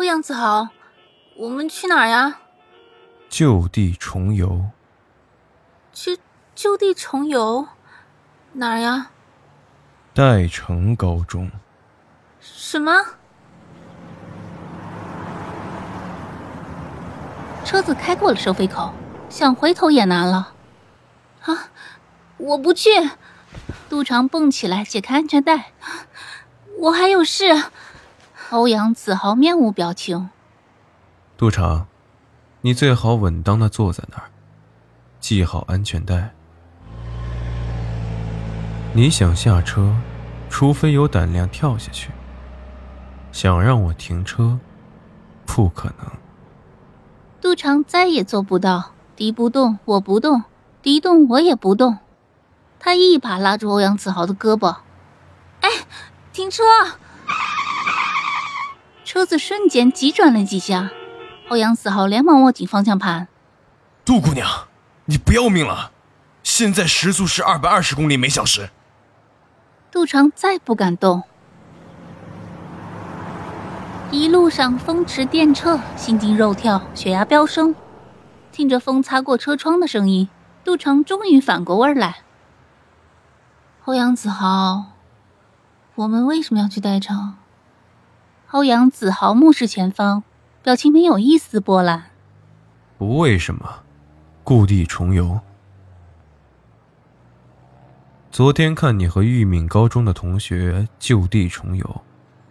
欧阳子豪，我们去哪儿呀？就地重游。去就地重游？哪儿呀？代城高中。什么？车子开过了收费口，想回头也难了。啊！我不去。杜长蹦起来，解开安全带。我还有事。欧阳子豪面无表情。杜长，你最好稳当的坐在那儿，系好安全带。你想下车，除非有胆量跳下去。想让我停车，不可能。杜长再也做不到，敌不动我不动，敌动我也不动。他一把拉住欧阳子豪的胳膊，哎，停车！车子瞬间急转了几下，欧阳子豪连忙握紧方向盘。杜姑娘，你不要命了？现在时速是二百二十公里每小时。杜长再不敢动。一路上风驰电掣，心惊肉跳，血压飙升。听着风擦过车窗的声音，杜长终于反过味儿来。欧阳子豪，我们为什么要去代城？欧阳子豪目视前方，表情没有一丝波澜。不为什么，故地重游。昨天看你和玉敏高中的同学就地重游，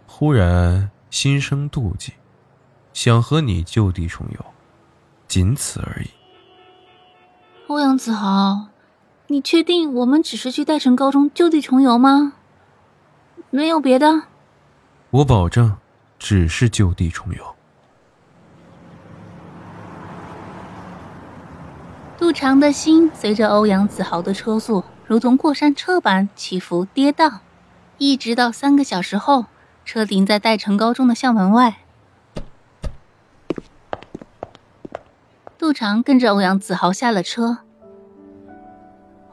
忽然心生妒忌，想和你就地重游，仅此而已。欧阳子豪。你确定我们只是去代城高中就地重游吗？没有别的。我保证，只是就地重游。杜长的心随着欧阳子豪的车速，如同过山车般起伏跌宕，一直到三个小时后，车停在代城高中的校门外。杜长跟着欧阳子豪下了车。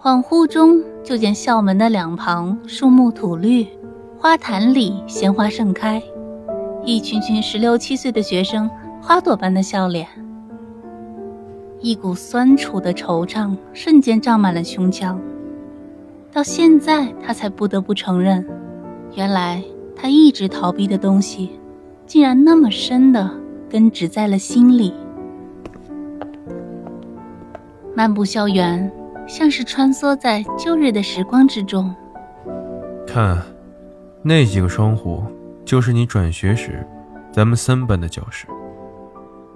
恍惚中，就见校门的两旁树木吐绿，花坛里鲜花盛开，一群群十六七岁的学生，花朵般的笑脸。一股酸楚的惆怅瞬间胀满了胸腔。到现在，他才不得不承认，原来他一直逃避的东西，竟然那么深的根植在了心里。漫步校园。像是穿梭在旧日的时光之中。看，那几个窗户，就是你转学时，咱们三班的教室。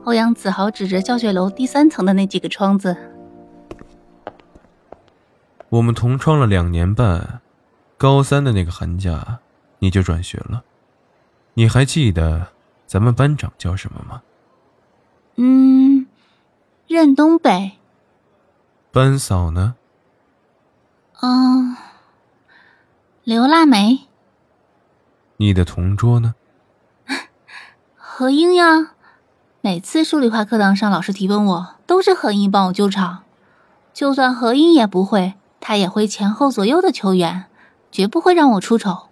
欧阳子豪指着教学楼第三层的那几个窗子。我们同窗了两年半，高三的那个寒假，你就转学了。你还记得咱们班长叫什么吗？嗯，任东北。班嫂呢？嗯，刘腊梅。你的同桌呢？何英呀，每次数理化课堂上老师提问我，都是何英帮我救场。就算何英也不会，他也会前后左右的求援，绝不会让我出丑。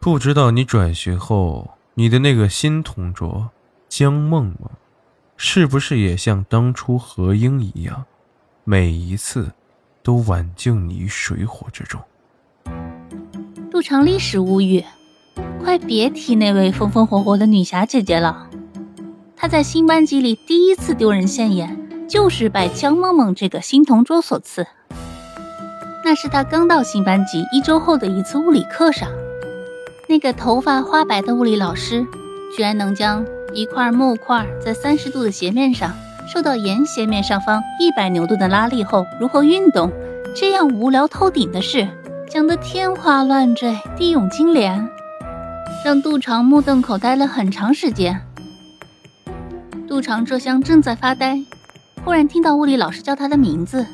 不知道你转学后，你的那个新同桌江梦梦，是不是也像当初何英一样？每一次，都挽救你于水火之中。杜长历史无语，快别提那位风风火火的女侠姐姐了。她在新班级里第一次丢人现眼，就是拜江梦梦这个新同桌所赐。那是她刚到新班级一周后的一次物理课上，那个头发花白的物理老师，居然能将一块木块在三十度的斜面上。受到沿斜面上方一百牛顿的拉力后如何运动？这样无聊透顶的事讲得天花乱坠、地涌金莲，让杜长目瞪口呆了很长时间。杜长这厢正在发呆，忽然听到物理老师叫他的名字。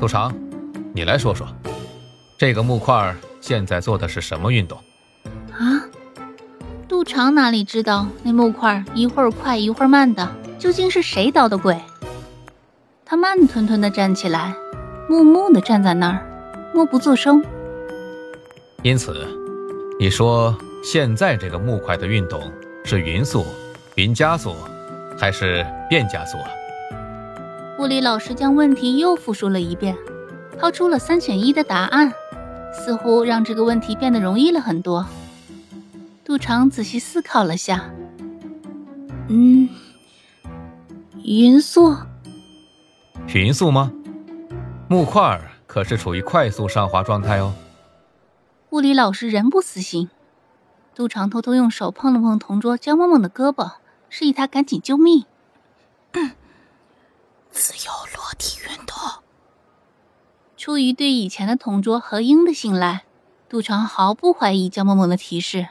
杜长，你来说说，这个木块现在做的是什么运动？啊？杜长哪里知道那木块一会儿快一会儿慢的，究竟是谁捣的鬼？他慢吞吞的站起来，木木的站在那儿，默不作声。因此，你说现在这个木块的运动是匀速、匀加速，还是变加速啊？物理老师将问题又复述了一遍，抛出了三选一的答案，似乎让这个问题变得容易了很多。杜长仔细思考了下，嗯，匀速，匀速吗？木块可是处于快速上滑状态哦。物理老师仍不死心，杜长偷偷用手碰了碰同桌江梦梦的胳膊，示意他赶紧救命。嗯 自由落体运动。出于对以前的同桌何英的信赖，杜长毫不怀疑江梦梦的提示。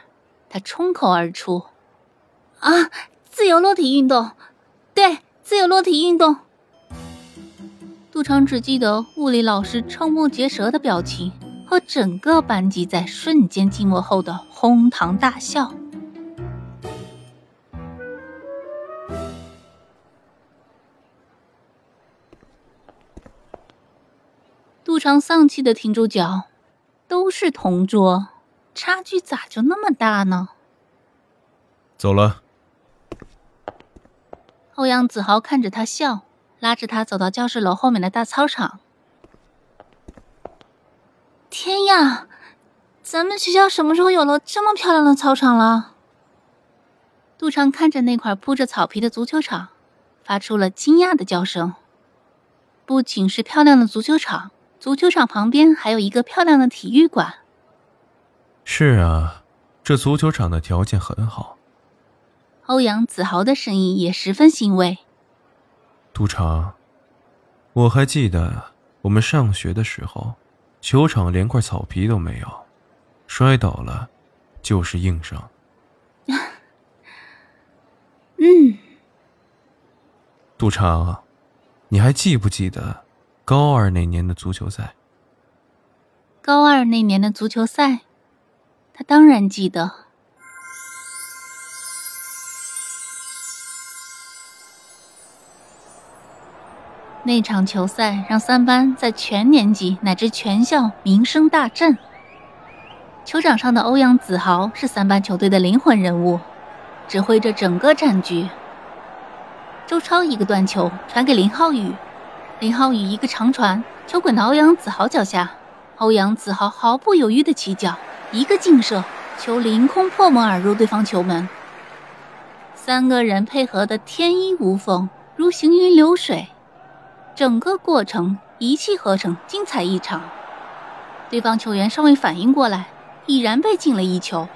他冲口而出：“啊，自由落体运动，对，自由落体运动。”杜长只记得物理老师瞠目结舌的表情和整个班级在瞬间静默后的哄堂大笑。杜长丧气的停住脚，都是同桌。差距咋就那么大呢？走了。欧阳子豪看着他笑，拉着他走到教室楼后面的大操场。天呀，咱们学校什么时候有了这么漂亮的操场了？杜长看着那块铺着草皮的足球场，发出了惊讶的叫声。不仅是漂亮的足球场，足球场旁边还有一个漂亮的体育馆。是啊，这足球场的条件很好。欧阳子豪的声音也十分欣慰。杜长，我还记得我们上学的时候，球场连块草皮都没有，摔倒了就是硬伤。嗯，杜长，你还记不记得高二那年的足球赛？高二那年的足球赛。他当然记得，那场球赛让三班在全年级乃至全校名声大振。球场上的欧阳子豪是三班球队的灵魂人物，指挥着整个战局。周超一个断球传给林浩宇，林浩宇一个长传，球滚到欧阳子豪脚下，欧阳子豪毫不犹豫的起脚。一个劲射，球凌空破门而入对方球门。三个人配合的天衣无缝，如行云流水，整个过程一气呵成，精彩异常。对方球员尚未反应过来，已然被进了一球。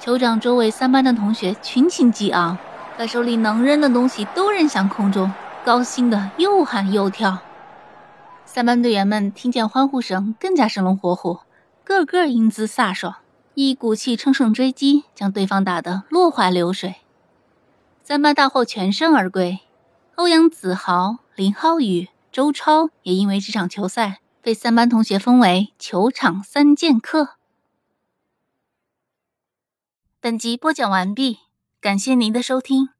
球场周围三班的同学群情激昂，把手里能扔的东西都扔向空中，高兴的又喊又跳。三班队员们听见欢呼声，更加生龙活虎。个个英姿飒爽，一股气乘胜追击，将对方打得落花流水。三班大获全胜而归。欧阳子豪、林浩宇、周超也因为这场球赛被三班同学封为“球场三剑客”。本集播讲完毕，感谢您的收听。